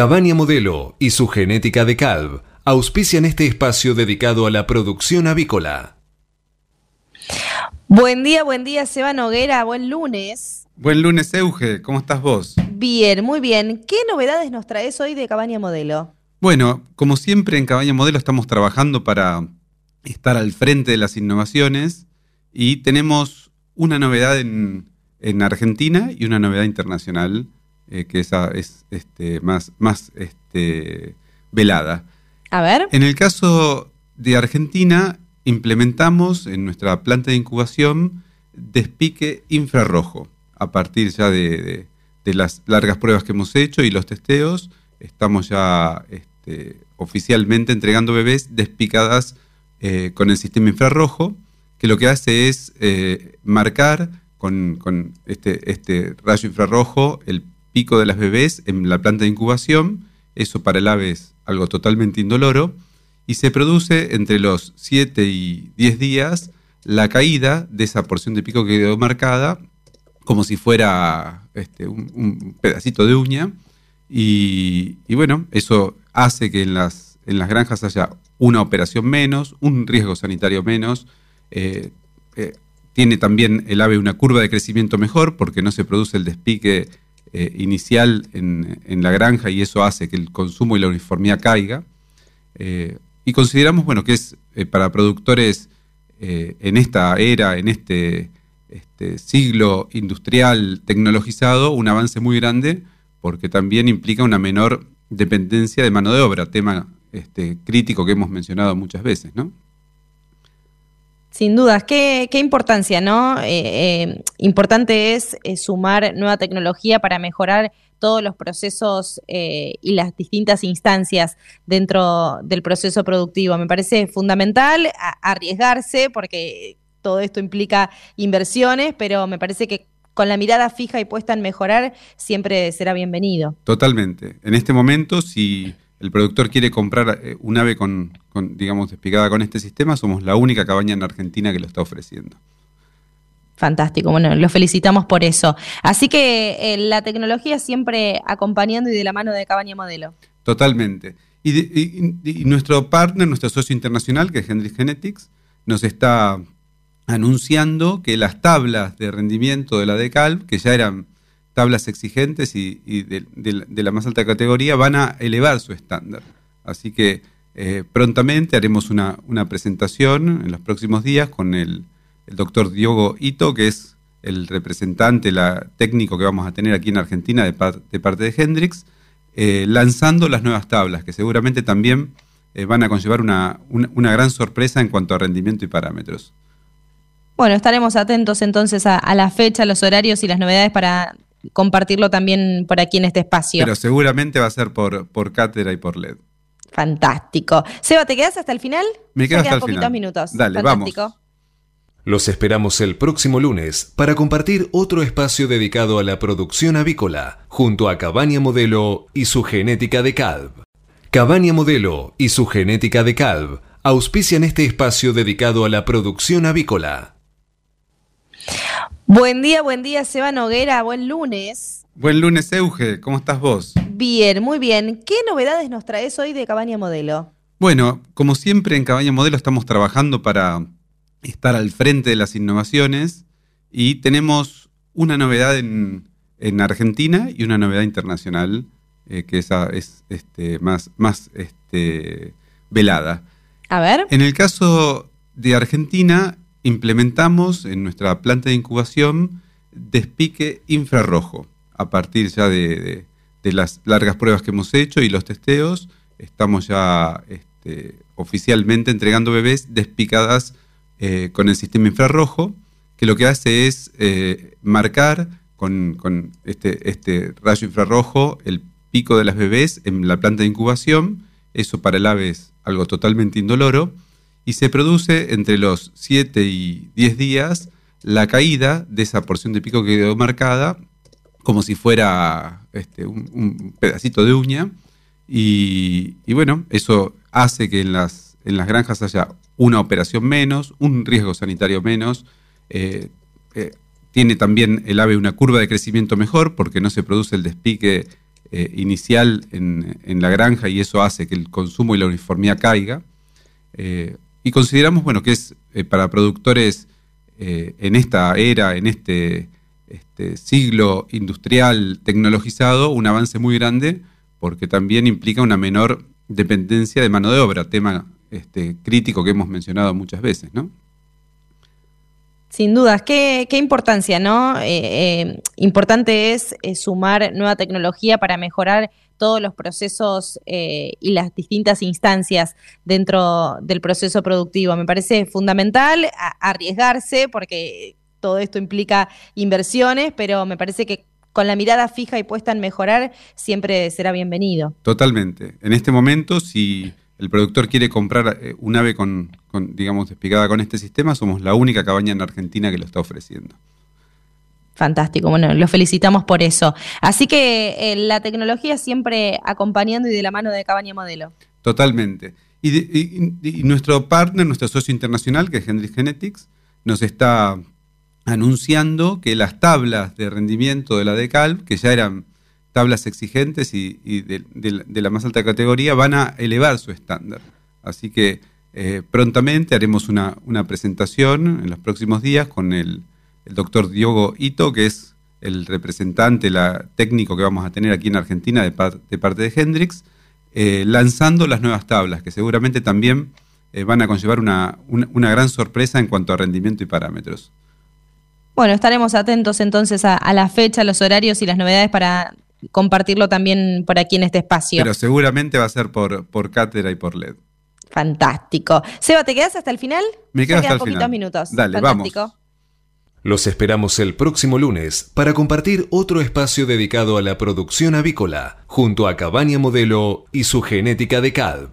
Cabaña Modelo y su genética de calv auspician este espacio dedicado a la producción avícola. Buen día, buen día, Seba Noguera, buen lunes. Buen lunes, Euge, ¿cómo estás vos? Bien, muy bien. ¿Qué novedades nos traes hoy de Cabaña Modelo? Bueno, como siempre en Cabaña Modelo estamos trabajando para estar al frente de las innovaciones y tenemos una novedad en, Argentina y una novedad internacional eh, que esa es este, más, más este, velada. A ver. En el caso de Argentina, implementamos en nuestra planta de incubación despique infrarrojo. A partir ya de, las largas pruebas que hemos hecho y los testeos, estamos ya este, oficialmente entregando bebés despicadas eh, con el sistema infrarrojo, que lo que hace es eh, marcar con, este, este, rayo infrarrojo el pico de las bebés en la planta de incubación. Eso para el ave es algo totalmente indoloro. Y se produce entre los 7 y 10 días la caída de esa porción de pico que quedó marcada como si fuera este, un, pedacito de uña. Y, bueno, eso hace que en las, granjas haya una operación menos, un riesgo sanitario menos, eh, eh, tiene también el ave una curva de crecimiento mejor porque no se produce el despique eh, inicial en, en, la granja y eso hace que el consumo y la uniformidad caiga. Y consideramos, bueno, que es eh, para productores eh, en esta era, en este, este, siglo industrial tecnologizado, un avance muy grande, porque también implica una menor dependencia de mano de obra, tema este, crítico que hemos mencionado muchas veces, ¿no? Sin dudas, qué, importancia, ¿no? Eh, importante es sumar nueva tecnología para mejorar todos los procesos eh, y las distintas instancias dentro del proceso productivo. Me parece fundamental arriesgarse porque todo esto implica inversiones, pero me parece que con la mirada fija y puesta en mejorar siempre será bienvenido. Totalmente. En este momento, si el productor quiere comprar eh, un ave con, con, digamos, despegada con este sistema, somos la única cabaña en Argentina que lo está ofreciendo. Fantástico, bueno, lo felicitamos por eso. Así que eh, la tecnología siempre acompañando y de la mano de Cabaña Modelo. Totalmente. Y, nuestro partner, nuestro socio internacional, que es Hendrix Genetics, nos está anunciando que las tablas de rendimiento de la DECALV, que ya eran tablas exigentes y, de, la más alta categoría, van a elevar su estándar. Así que eh, prontamente haremos una, presentación en los próximos días con el doctor Diogo Ito, que es el representante la, técnico que vamos a tener aquí en Argentina de, parte de Hendrix, eh, lanzando las nuevas tablas, que seguramente también eh, van a conllevar una, gran sorpresa en cuanto a rendimiento y parámetros. Bueno, estaremos atentos entonces a, la fecha, los horarios y las novedades para compartirlo también por aquí en este espacio. Pero seguramente va a ser por, por cátedra y por LED. Fantástico. Seba, ¿te quedas hasta el final? Me quedo hasta el poquitos minutos. Dale, Fantástico. vamos. Los esperamos el próximo lunes para compartir otro espacio dedicado a la producción avícola, junto a Cabaña Modelo y su genética de calv. Cabaña Modelo y su genética de calv auspician este espacio dedicado a la producción avícola. Buen día, buen día, Seba Noguera, buen lunes. Buen lunes, Euge, ¿cómo estás vos? Bien, muy bien. ¿Qué novedades nos traes hoy de Cabaña Modelo? Bueno, como siempre en Cabaña Modelo estamos trabajando para estar al frente de las innovaciones y tenemos una novedad en, Argentina y una novedad internacional eh, que esa es este, más, más este, velada. A ver. En el caso de Argentina, implementamos en nuestra planta de incubación despique infrarrojo. A partir ya de, las largas pruebas que hemos hecho y los testeos, estamos ya este, oficialmente entregando bebés despicadas eh, con el sistema infrarrojo, que lo que hace es eh, marcar con, este, este, rayo infrarrojo el pico de las bebés en la planta de incubación. Eso para el ave es algo totalmente indoloro. Y se produce entre los 7 y 10 días la caída de esa porción de pico que quedó marcada como si fuera este, un, pedacito de uña. Y, bueno, eso hace que en las, en las granjas haya una operación menos, un riesgo sanitario menos. Eh, eh, tiene también el ave una curva de crecimiento mejor porque no se produce el despique eh, inicial en, la granja y eso hace que el consumo y la uniformidad caiga. Eh, y consideramos bueno, que es eh, para productores en esta era, en este, este, siglo industrial tecnologizado, un avance muy grande porque también implica una menor dependencia de mano de obra, tema este, crítico que hemos mencionado muchas veces, ¿no? Sin dudas, qué, importancia, ¿no? Eh, eh, importante es eh, sumar nueva tecnología para mejorar todos los procesos y las distintas instancias dentro del proceso productivo. Me parece fundamental arriesgarse porque todo esto implica inversiones, pero me parece que con la mirada fija y puesta en mejorar siempre será bienvenido. Totalmente. En este momento, si el productor quiere comprar eh, un ave con, digamos, despegada con este sistema, somos la única cabaña en Argentina que lo está ofreciendo. Fantástico, bueno, lo felicitamos por eso. Así que eh, la tecnología siempre acompañando y de la mano de Cabaña Modelo. Totalmente. Y, nuestro partner, nuestro socio internacional, que es Hendrix Genetics, nos está anunciando que las tablas de rendimiento de la DECALV, que ya eran tablas exigentes y, de, la más alta categoría van a elevar su estándar. Así que eh, prontamente haremos una, presentación en los próximos días con el, doctor Diogo Ito, que es el representante la, técnico que vamos a tener aquí en Argentina de, parte de Hendrix, eh, lanzando las nuevas tablas, que seguramente también eh, van a conllevar una, gran sorpresa en cuanto a rendimiento y parámetros. Bueno, estaremos atentos entonces a, a la fecha, los horarios y las novedades para compartirlo también por aquí en este espacio. Pero seguramente va a ser por, por cátedra y por LED. Fantástico. Seba, ¿te quedas hasta el final? Me quedo hasta el poquitos minutos. Dale, vamos. Los esperamos el próximo lunes para compartir otro espacio dedicado a la producción avícola, junto a Cabaña Modelo y su genética de CALV.